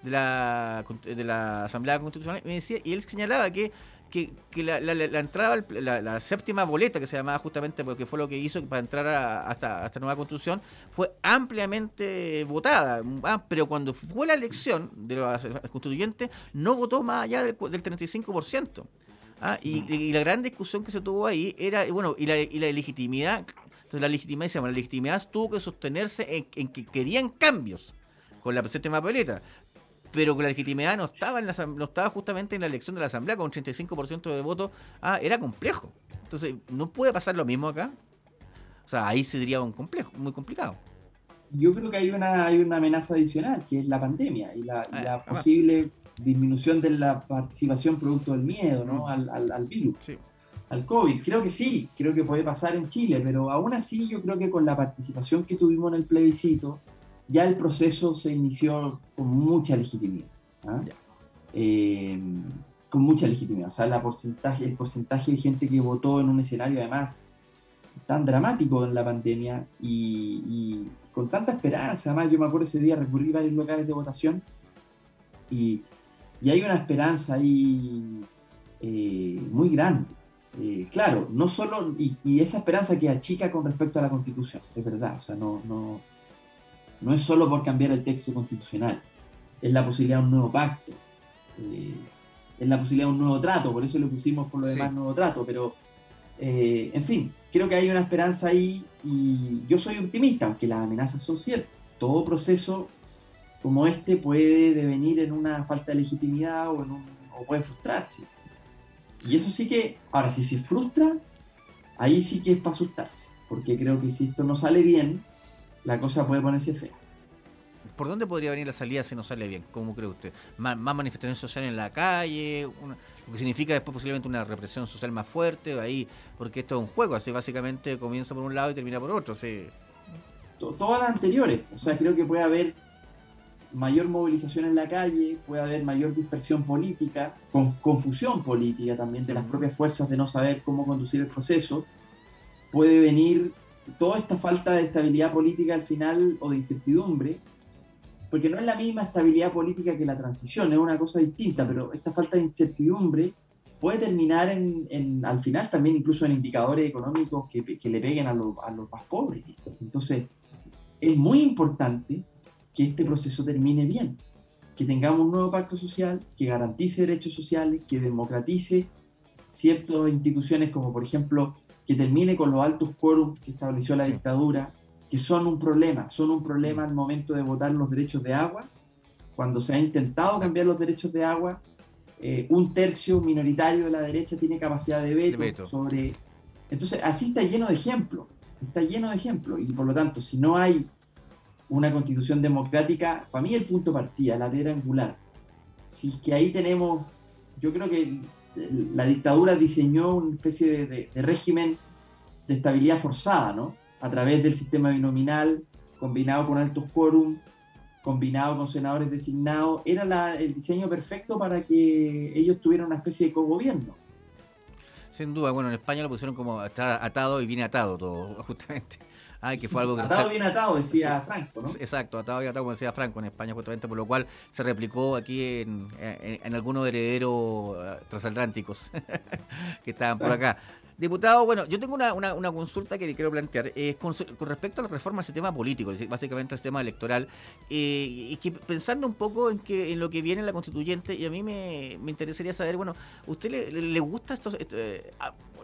de la, de la Asamblea Constitucional y, decía, y él señalaba que, que, la, la, la, entrada, la, séptima boleta que se llamaba justamente porque fue lo que hizo para entrar a, hasta esta nueva constitución, fue ampliamente votada. Ah, pero cuando fue la elección de los constituyentes, no votó más allá del, del 35%. Ah, y, y, la gran discusión que se tuvo ahí era, bueno, y la, y la legitimidad, entonces la legitimidad, la legitimidad tuvo que sostenerse en, en que querían cambios con la séptima boleta pero que la legitimidad no estaba en la, no estaba justamente en la elección de la asamblea con un 35% de votos, ah, era complejo. Entonces, no puede pasar lo mismo acá. O sea, ahí sería un complejo, muy complicado. Yo creo que hay una, hay una amenaza adicional, que es la pandemia y la, ah, posible disminución de la participación producto del miedo ¿no? Mm. al, al, virus, al COVID. Creo que sí, creo que puede pasar en Chile, pero aún así yo creo que con la participación que tuvimos en el plebiscito, ya el proceso se inició con mucha legitimidad. ¿ah? Eh, con mucha legitimidad. O sea, la porcentaje, el porcentaje de gente que votó en un escenario además tan dramático en la pandemia y, con tanta esperanza. Además, yo me acuerdo ese día recurrí a varios locales de votación y, hay una esperanza ahí eh, muy grande. Eh, claro, no solo, y, y, esa esperanza que achica con respecto a la constitución, es verdad, o sea, no, no, no es solo por cambiar el texto constitucional, es la posibilidad de un nuevo pacto, eh, es la posibilidad de un nuevo trato, por eso le pusimos por lo demás nuevo trato, pero eh, en fin, creo que hay una esperanza ahí y yo soy optimista, aunque las amenazas son ciertas. Todo proceso como este puede devenir en una falta de legitimidad o, en un, o puede frustrarse. Y eso sí que, ahora, si se frustra, ahí sí que es para asustarse, porque creo que si esto no sale bien, la cosa puede ponerse fea. ¿Por dónde podría venir la salida si no sale bien? ¿Cómo cree usted? ¿Más, manifestación social en la calle? lo que significa después posiblemente una represión social más fuerte, ahí, porque esto es un juego, así básicamente comienza por un lado y termina por otro. Sí. Todas las anteriores, o sea, creo que puede haber mayor movilización en la calle, puede haber mayor dispersión política, con, confusión política también de las propias fuerzas de no saber cómo conducir el proceso, puede venir toda esta falta de estabilidad política al final o de incertidumbre, porque no es la misma estabilidad política que la transición, es una cosa distinta, pero esta falta de incertidumbre puede terminar en, al final también incluso en indicadores económicos que, le peguen a, a los más pobres. Entonces, es muy importante que este proceso termine bien, que tengamos un nuevo pacto social que garantice derechos sociales, que democratice ciertas instituciones como por ejemplo que termine con los altos quórum que estableció la dictadura, que son un problema, son un problema al momento de votar los derechos de agua. Cuando se ha intentado cambiar los derechos de agua, eh, un tercio minoritario de la derecha tiene capacidad de veto, sobre... Entonces, así está lleno de ejemplos, está lleno de ejemplos, y por lo tanto, si no hay una constitución democrática, para mí el punto partida, la piedra angular. Si es que ahí tenemos, yo creo que la dictadura diseñó una especie de, régimen de estabilidad forzada, ¿no? A través del sistema binominal, combinado con altos quórum, combinado con senadores designados, era el diseño perfecto para que ellos tuvieran una especie de cogobierno. Sin duda, bueno, en España lo pusieron como estar atado y viene atado todo, *laughs* justamente. Ay, que fue algo que Atado bien atado, decía Franco, ¿no? Exacto, atado bien atado, como decía Franco en España, justamente, por lo cual se replicó aquí en, en, algunos herederos eh, transatlánticos *laughs* que estaban por acá. Diputado, bueno, yo tengo una, una, consulta que quiero plantear. Eh, con, respecto a la reforma al sistema político, básicamente al sistema electoral, eh, y que pensando un poco en que en lo que viene en la constituyente, y a mí me, me interesaría saber, bueno, ¿usted le, le, gusta estos, eh,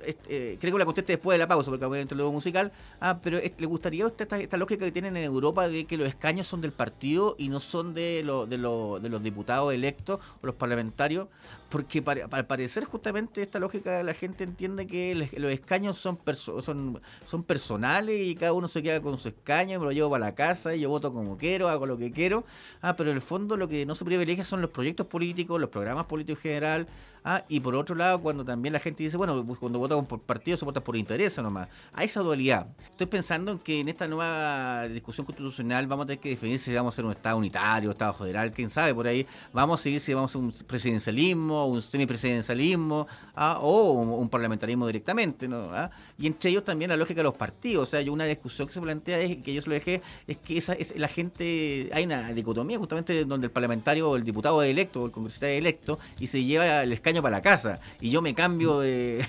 eh, creo que la conteste después de la pausa, porque voy a entrar luego musical. Ah, pero ¿le gustaría a usted esta, lógica que tienen en Europa de que los escaños son del partido y no son de, lo, de, de los diputados electos o los parlamentarios? Porque al parecer justamente esta lógica la gente entiende que los escaños son, son, son personales y cada uno se queda con su escaño, me lo llevo para la casa y yo voto como quiero, hago lo que quiero. Ah, pero en el fondo lo que no se privilegia son los proyectos políticos, los programas políticos en general, Ah, y por otro lado, cuando también la gente dice, bueno, pues cuando votan por partido se vota por interés nomás. Hay esa dualidad. Estoy pensando en que en esta nueva discusión constitucional vamos a tener que definir si vamos a ser un Estado unitario, Estado federal, quién sabe por ahí. Vamos a seguir si vamos a un presidencialismo, un semipresidencialismo ah, o un, parlamentarismo directamente. ¿no? Ah, y entre ellos también la lógica de los partidos. O sea, hay una discusión que se plantea, es, que yo se lo dejé, es que esa, es, la gente, hay una dicotomía justamente donde el parlamentario el diputado es electo el congresista es electo y se lleva el escaño para la casa y yo me cambio de,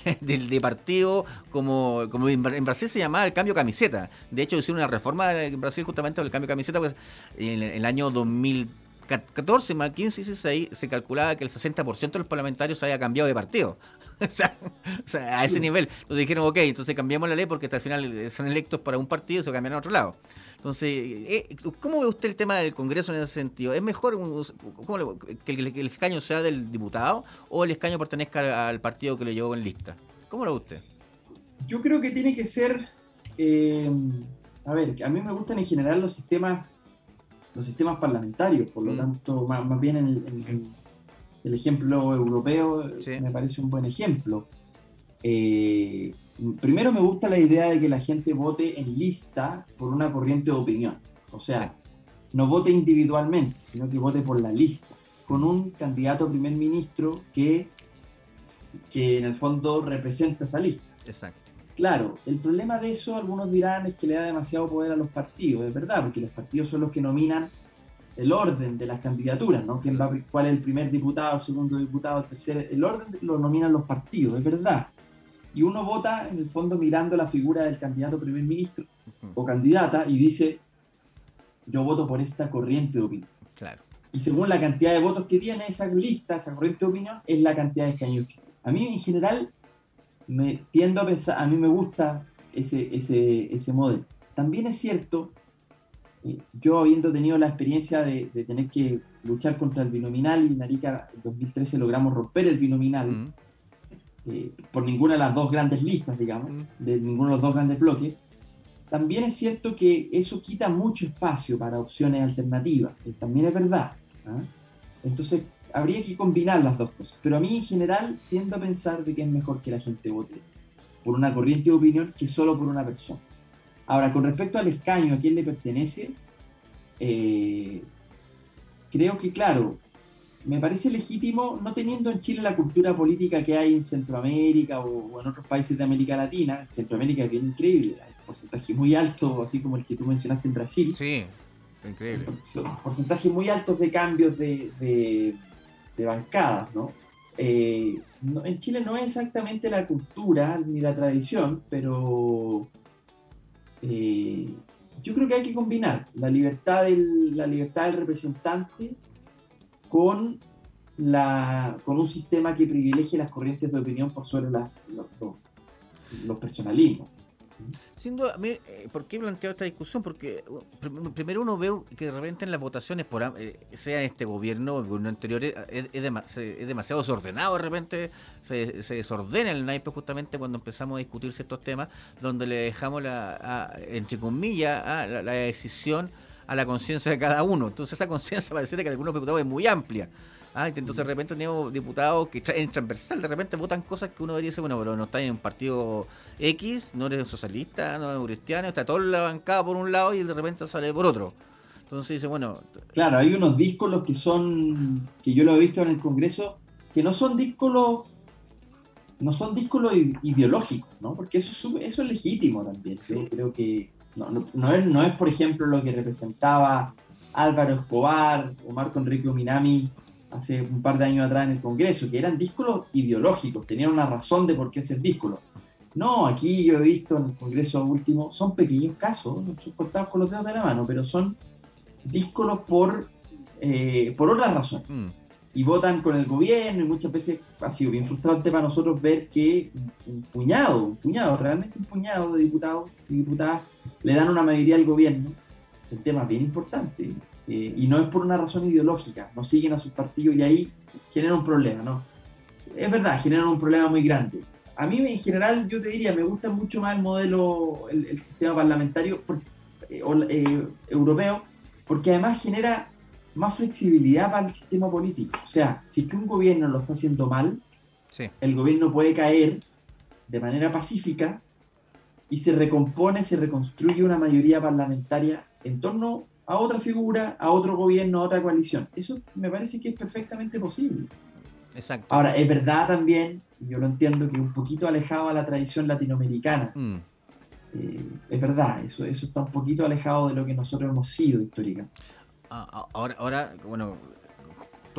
*laughs* partido como, como en Brasil se llamaba el cambio camiseta. De hecho, hicieron una reforma en Brasil justamente el cambio camiseta, pues en el, año 2014, más 15 y 16, se calculaba que el 60% de los parlamentarios había cambiado de partido. *laughs* o, sea, a ese nivel. Entonces dijeron, ok, entonces cambiamos la ley porque hasta el final son electos para un partido y se cambian a otro lado. Entonces, eh, ¿cómo ve usted el tema del Congreso en ese sentido? ¿Es mejor que el, escaño sea del diputado o el escaño pertenezca al partido que lo llevó en lista? ¿Cómo lo ve usted? Yo creo que tiene que ser, eh, a ver, a mí me gustan en general los sistemas, los sistemas parlamentarios, por lo mm. tanto, más, bien en, el ejemplo europeo me parece un buen ejemplo. Eh, primero me gusta la idea de que la gente vote en lista por una corriente de opinión. O sea, no vote individualmente, sino que vote por la lista, con un candidato a primer ministro que, que en el fondo representa esa lista. Exacto. Claro, el problema de eso, algunos dirán, es que le da demasiado poder a los partidos, es verdad, porque los partidos son los que nominan el orden de las candidaturas, ¿no? ¿Quién va, ¿Cuál es el primer diputado, segundo diputado, tercer? El orden lo nominan los partidos, es verdad y uno vota en el fondo mirando la figura del candidato primer ministro o candidata y dice, yo voto por esta corriente de opinión. Claro. Y según la cantidad de votos que tiene esa lista, esa corriente de opinión, es la cantidad de escaños que A mí en general me tiendo a pensar, a mí me gusta ese, ese, ese modelo. También es cierto, eh, yo habiendo tenido la experiencia de, tener que luchar contra el binominal y en Arica en 2013 logramos romper el binominal mm. eh, por ninguna de las dos grandes listas, digamos, mm. de ninguno de los dos grandes bloques, también es cierto que eso quita mucho espacio para opciones alternativas, también es verdad. ¿ah? Entonces, habría que combinar las dos cosas. Pero a mí en general tiendo a pensar de que es mejor que la gente vote por una corriente de opinión que solo por una persona. Ahora, con respecto al escaño, a quién le pertenece, eh, creo que, claro, me parece legítimo, no teniendo en Chile la cultura política que hay en Centroamérica o, en otros países de América Latina, Centroamérica es bien increíble, hay porcentaje muy alto, así como el que tú mencionaste en Brasil. Sí, increíble. Porcentajes muy altos de cambios de, de bancadas, eh, ¿no? En Chile no es exactamente la cultura ni la tradición, pero eh, yo creo que hay que combinar la libertad del, la libertad representante con, la, con un sistema que privilegie las corrientes de opinión por sobre los, los personalismos. Sin duda, eh, ¿por qué he planteado esta discusión? Porque primero uno ve que de repente en las votaciones, por eh, sea este gobierno o el gobierno anterior, es, demasiado desordenado, de repente se, desordena el naipe justamente cuando empezamos a discutir ciertos temas, donde le dejamos, la, entre comillas, la, la decisión a la conciencia de cada uno. Entonces esa conciencia parece que algunos diputados es muy amplia. Ah, entonces de repente tenemos diputados que en transversal de repente votan cosas que uno debería decir, bueno, pero no está en un partido X, no eres socialista, no eres cristiano, está todo la bancada por un lado y de repente sale por otro. Entonces dice, bueno... Claro, hay unos discos que son, que yo lo he visto en el Congreso, que no son discos no son discos ideológicos, ¿no? Porque eso es, eso es legítimo también. Yo creo que no, no, es, no es, por ejemplo, lo que representaba Álvaro Escobar o Marco Enrique Minami hace un par de años atrás en el Congreso, que eran díscolos ideológicos, tenían una razón de por qué ser díscolos. No, aquí yo he visto en el Congreso último, son pequeños casos, son cortados con los dedos de la mano, pero son díscolos por, eh, por otra razón. Mm. Y votan con el gobierno y muchas veces ha sido bien frustrante para nosotros ver que un puñado, un puñado, realmente un puñado de diputados y diputadas le dan una mayoría al gobierno en temas bien importantes eh, y no es por una razón ideológica, no siguen a sus partidos y ahí genera un problema, ¿no? Es verdad, generan un problema muy grande. A mí en general yo te diría, me gusta mucho más el modelo, el, sistema parlamentario eh, eh, europeo, porque además genera más flexibilidad para el sistema político. O sea, si es que un gobierno lo está haciendo mal, el gobierno puede caer de manera pacífica y se recompone, se reconstruye una mayoría parlamentaria en torno a otra figura, a otro gobierno, a otra coalición. Eso me parece que es perfectamente posible. Exacto. Ahora, es verdad también, yo lo entiendo, que un poquito alejado a la tradición latinoamericana. Mm. Eh, es verdad, eso, eso está un poquito alejado de lo que nosotros hemos sido históricamente. Ah, ah, ahora, ahora, bueno,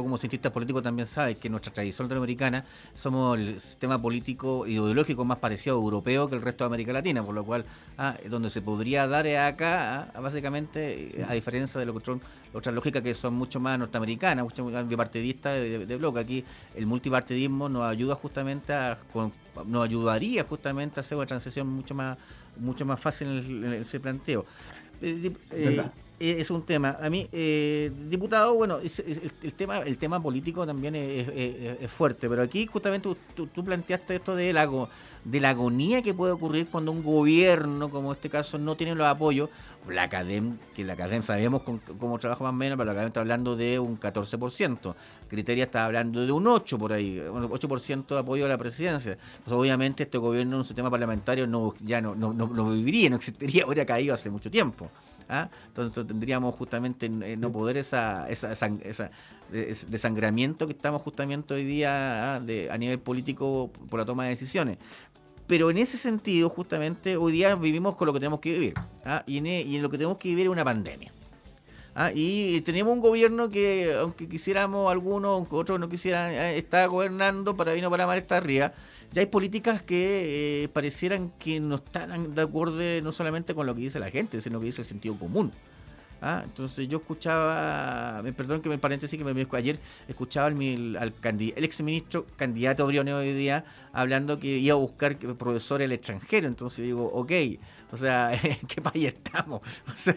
como cientista político también sabes que nuestra tradición latinoamericana somos el sistema político ideológico más parecido a europeo que el resto de América Latina, por lo cual ah, donde se podría dar es acá, ah, básicamente, a diferencia de lo que son otras lógicas que son mucho más norteamericanas, mucho más bipartidistas de, de, bloque. Aquí el multipartidismo nos ayuda justamente a, nos ayudaría justamente a hacer una transición mucho más mucho más fácil en, ese planteo. Eh, eh, es un tema. A mí, eh, diputado, bueno, el, tema el tema político también es, fuerte, pero aquí justamente tú, planteaste esto de la, de la agonía que puede ocurrir cuando un gobierno, como este caso, no tiene los apoyos. La academia, que la academia sabemos cómo, trabaja más o menos, pero la academia está hablando de un 14%. Criteria está hablando de un 8% por ahí, un 8% de apoyo a la presidencia. Entonces, obviamente, este gobierno en un sistema parlamentario no, ya no, no, no viviría, no existiría, *laughs* habría caído hace mucho tiempo. ¿Ah? Entonces tendríamos justamente eh, no poder esa, esa, esa, desangramiento que estamos justamente hoy día ¿ah? de, a nivel político por la toma de decisiones. Pero en ese sentido, justamente, hoy día vivimos con lo que tenemos que vivir. ¿ah? Y, en, e, y, en, lo que tenemos que vivir es una pandemia. Y tenemos un gobierno que, aunque quisiéramos algunos, otros no quisieran, eh, está gobernando para bien o para mal, está arriba ya hay políticas que eh, parecieran que no están de acuerdo no solamente con lo que dice la gente, sino que dice el sentido común. ¿ah? Entonces yo escuchaba, me perdón que me paréntesis que me, ayer escuchaba al, al, el ex ministro candidato Briones hoy día hablando que iba a buscar profesores al extranjero. Entonces digo, ok, o sea, ¿en *laughs* qué país estamos? *laughs* O sea,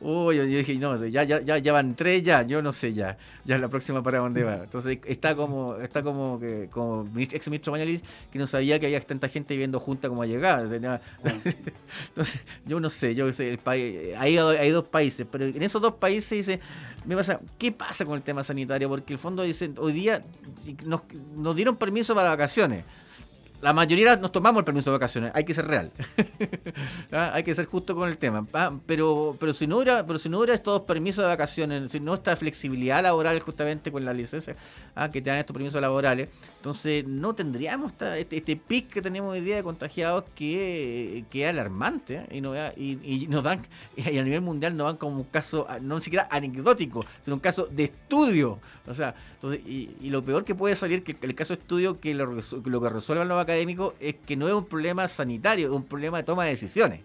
uy, yo dije, no, ya, ya, ya, ya van tres ya, yo no sé ya, ya la próxima para dónde va. Entonces está como, está como que, como ex ministro Mañalis, que no sabía que había tanta gente viviendo junta como ha llegado. *laughs* Entonces, yo no sé, yo sé, el país, hay, hay dos países, pero en esos dos países dice, me pasa, ¿qué pasa con el tema sanitario? Porque el fondo dice, hoy día nos, nos dieron permiso para vacaciones la mayoría nos tomamos el permiso de vacaciones, hay que ser real. *laughs* ¿Ah? Hay que ser justo con el tema. ¿Ah? Pero, pero si no hubiera, pero si no hubiera estos permisos de vacaciones, si no esta flexibilidad laboral justamente con la licencia ¿ah? que te dan estos permisos laborales, entonces no tendríamos este, este pic que tenemos hoy día de contagiados que, que es alarmante y, no, y, nos dan, y a nivel mundial nos dan como un caso, no siquiera anecdótico, sino un caso de estudio. O sea, entonces, y, lo peor que puede salir que el caso de estudio que lo, lo que resuelvan los académico es que no es un problema sanitario, es un problema de toma de decisiones.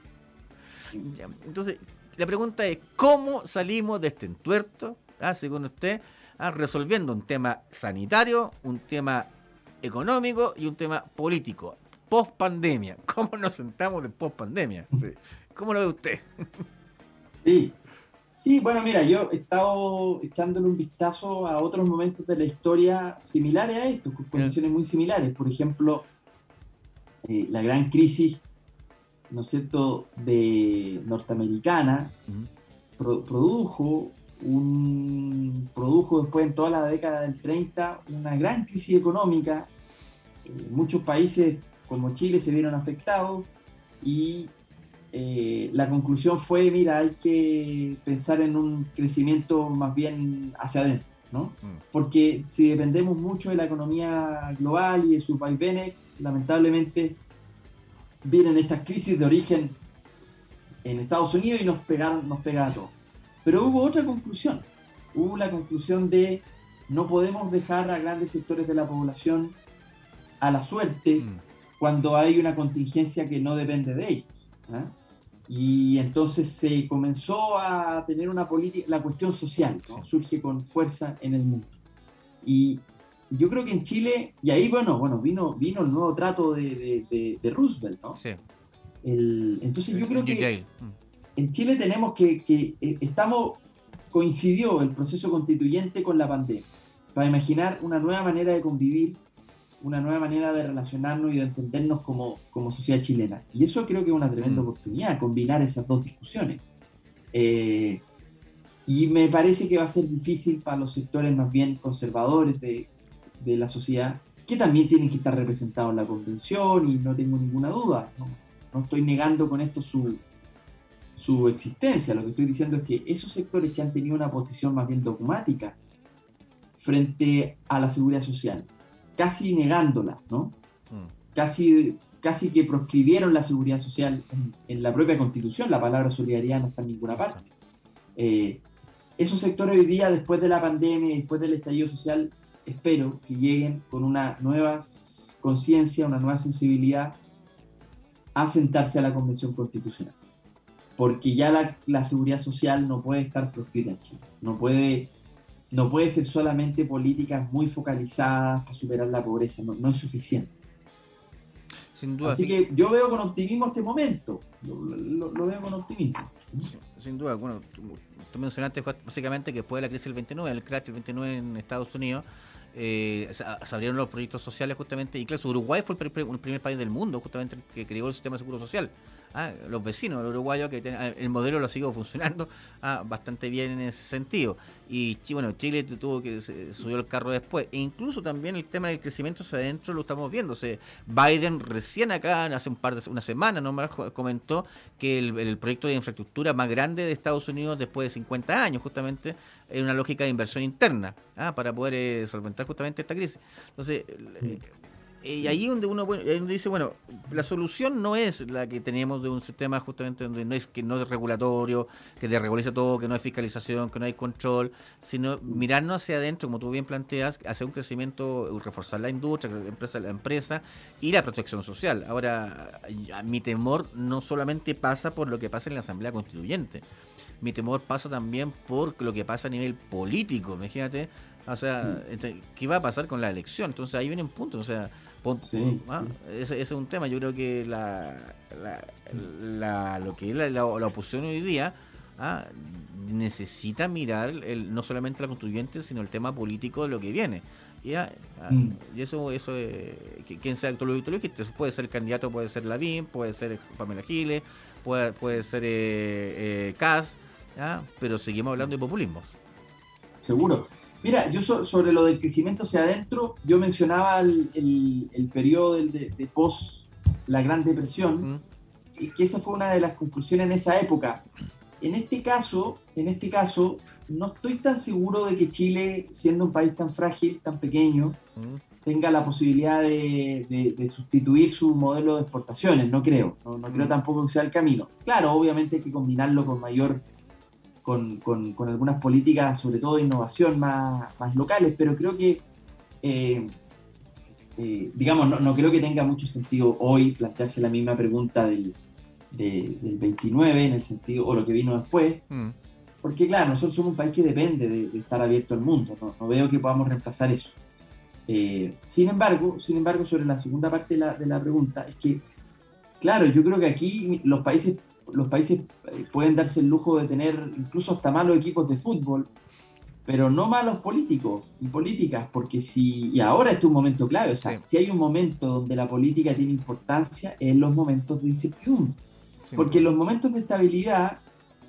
Entonces, la pregunta es, ¿cómo salimos de este entuerto, ah, según usted, ah, resolviendo un tema sanitario, un tema económico y un tema político? Post pandemia. *laughs* ¿Cómo nos sentamos de post pandemia? ¿Cómo lo ve usted? Sí, Sí, bueno, mira, yo he estado echándole un vistazo a otros momentos de la historia similares a estos, con condiciones muy similares. Por ejemplo, eh, la gran crisis, ¿no es cierto?, de norteamericana, produjo un produjo después en toda la década del 30 una gran crisis económica. Eh, muchos países como Chile se vieron afectados y eh, la conclusión fue, mira, hay que pensar en un crecimiento más bien hacia adentro, ¿no? Mm. Porque si dependemos mucho de la economía global y de sus vaivenes, lamentablemente vienen estas crisis de origen en Estados Unidos y nos pegaron, nos pega a todos. Pero hubo otra conclusión. Hubo la conclusión de no podemos dejar a grandes sectores de la población a la suerte mm. cuando hay una contingencia que no depende de ellos. ¿ah? Y entonces se comenzó a tener una política, la cuestión social, surge con fuerza en el mundo. Y yo creo que en Chile, y ahí, bueno, bueno vino, vino el nuevo trato de, Roosevelt, ¿no? Sí. entonces yo creo que mm. en Chile tenemos que, que eh, estamos, coincidió el proceso constituyente con la pandemia, para imaginar una nueva manera de convivir, una nueva manera de relacionarnos y de entendernos como, como sociedad chilena. Y eso creo que es una tremenda mm. oportunidad, combinar esas dos discusiones. Eh, y me parece que va a ser difícil para los sectores más bien conservadores de, de la sociedad, que también tienen que estar representados en la convención y no tengo ninguna duda. No, estoy negando con esto su, su existencia. Lo que estoy diciendo es que esos sectores que han tenido una posición más bien dogmática frente a la seguridad social, casi negándola, ¿no? Mm. Casi, casi que proscribieron la seguridad social en, la propia constitución, la palabra solidaridad no está en ninguna parte. Eh, esos sectores hoy día, después de la pandemia y después del estallido social, espero que lleguen con una nueva conciencia, una nueva sensibilidad a sentarse a la Convención Constitucional. Porque ya la, seguridad social no puede estar proscrita en Chile. No puede, no puede ser solamente políticas muy focalizadas para superar la pobreza. No, es suficiente. Sin duda. Así que yo veo con optimismo este momento. Lo, veo con optimismo. Sin, duda. Bueno, tú, tú, mencionaste básicamente que después de la crisis del 29, el crash del 29 en Estados Unidos, eh, se abrieron los proyectos sociales justamente, y claro, Uruguay fue el, el primer país del mundo justamente que creó el sistema de seguro social. Ah, los vecinos los uruguayos, que ah, el modelo lo sigo funcionando *laughs* ah, bastante bien en ese sentido. Y bueno, Chile tuvo que subió el carro después. E incluso también el tema del crecimiento hacia adentro lo estamos viendo. Biden recién acá, hace un par de una semana, no comentó que el, proyecto de infraestructura más grande de Estados Unidos después de 50 años, justamente, es una lógica de inversión interna para poder eh, solventar justamente esta crisis. Entonces, y ahí donde uno dice, bueno, la solución no es la que tenemos de un sistema justamente donde no es que no es regulatorio, que regulariza todo, que no hay fiscalización, que no hay control, sino mirarnos hacia adentro, como tú bien planteas, hacia un crecimiento, reforzar la industria, la empresa, la empresa y la protección social. Ahora, mi temor no solamente pasa por lo que pasa en la Asamblea Constituyente, mi temor pasa también por lo que pasa a nivel político, imagínate. O sea, mm. ¿qué va a pasar con la elección? Entonces ahí viene un punto. O sea, ¿ah? ese, es un tema. Yo creo que la, la, lo que es la, oposición hoy día ¿ah? necesita mirar el, no solamente la constituyente, sino el tema político de lo que viene. ¿ya? Ah, mm. Y eso, eso eh, quien sea actor lo puede ser candidato, puede ser Lavín, puede ser Pamela Giles, puede, puede ser eh, eh Cas, pero seguimos hablando de populismos. Seguro. Mira, yo sobre lo del crecimiento hacia adentro, yo mencionaba el, el, periodo de, de, post la Gran Depresión, y que esa fue una de las conclusiones en esa época. En este caso, en este caso, no estoy tan seguro de que Chile, siendo un país tan frágil, tan pequeño, tenga la posibilidad de, de, sustituir su modelo de exportaciones. No creo. No, no creo tampoco que sea el camino. Claro, obviamente hay que combinarlo con mayor con, con, algunas políticas, sobre todo de innovación más, más locales, pero creo que, eh, eh, digamos, no, no, creo que tenga mucho sentido hoy plantearse la misma pregunta del, del 29, en el sentido, o lo que vino después, mm. porque claro, nosotros somos un país que depende de, estar abierto al mundo, no, veo que podamos reemplazar eso. Eh, sin embargo, sin embargo, sobre la segunda parte de la, de la pregunta, es que, claro, yo creo que aquí los países los países eh, pueden darse el lujo de tener incluso hasta malos equipos de fútbol, pero no malos políticos y políticas, porque si, y ahora es un momento clave, o sea, si hay un momento donde la política tiene importancia, es en los momentos de incertidumbre. porque en los momentos de estabilidad,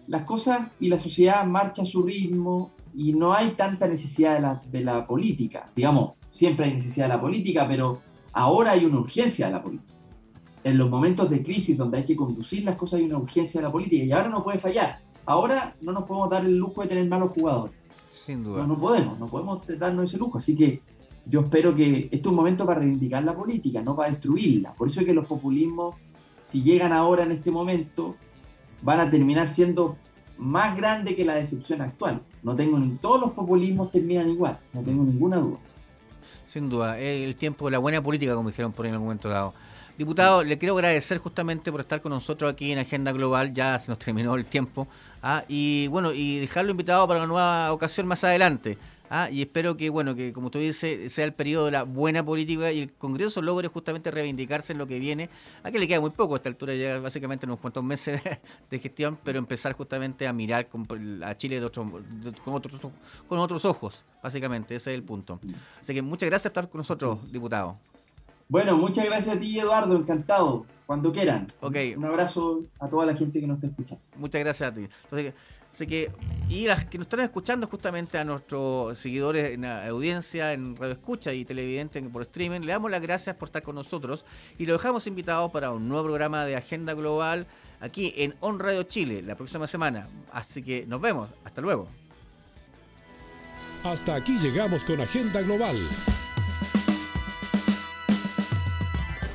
las cosas y la sociedad marchan a su ritmo y no hay tanta necesidad de la, de la política. Digamos, siempre hay necesidad de la política, pero ahora hay una urgencia de la política en los momentos de crisis donde hay que conducir las cosas hay una urgencia de la política y ahora no puede fallar. Ahora no nos podemos dar el lujo de tener malos jugadores. Sin duda. No, podemos, no podemos darnos ese lujo. Así que yo espero que este es un momento para reivindicar la política, no para destruirla. Por eso es que los populismos, si llegan ahora en este momento, van a terminar siendo más grandes que la decepción actual. No tengo ni todos los populismos terminan igual, no tengo ninguna duda. Sin duda, el tiempo de la buena política, como dijeron por ahí en algún momento dado. Diputado, le quiero agradecer justamente por estar con nosotros aquí en Agenda Global, ya se nos terminó el tiempo, ¿ah? y bueno, y dejarlo invitado para una nueva ocasión más adelante. ¿ah? Y espero que, bueno, que como tú dices, sea el periodo de la buena política y el Congreso logre justamente reivindicarse en lo que viene. A que le queda muy poco a esta altura, ya básicamente unos cuantos meses *laughs* de, gestión, pero empezar justamente a mirar a Chile de otro, con, otros, con otros ojos, básicamente, ese es el punto. Así que muchas gracias por estar con nosotros, diputado. Bueno, muchas gracias a ti, Eduardo. Encantado. Cuando quieran. Un abrazo a toda la gente que nos está escuchando. Muchas gracias a ti. así que, y las que nos están escuchando justamente a nuestros seguidores en la audiencia, en Radio Escucha y televidente por streaming, le damos las gracias por estar con nosotros y lo dejamos invitado para un nuevo programa de Agenda Global aquí en On Radio Chile la próxima semana. Así que nos vemos. Hasta luego. Hasta aquí llegamos con Agenda Global